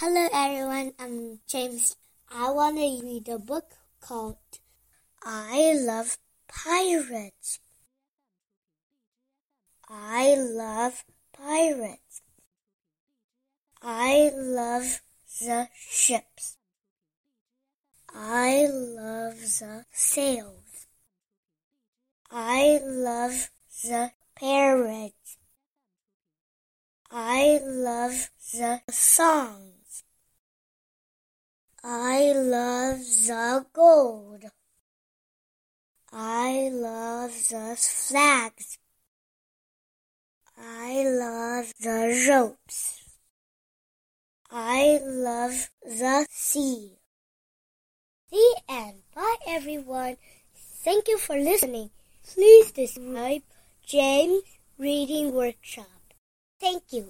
Hello everyone, I'm James. I want to read a book called I Love Pirates. I love pirates. I love the ships. I love the sails. I love the parrots. I love the song. I love the gold. I love the flags. I love the ropes. I love the sea. The end. Bye everyone. Thank you for listening. Please subscribe James Reading Workshop. Thank you.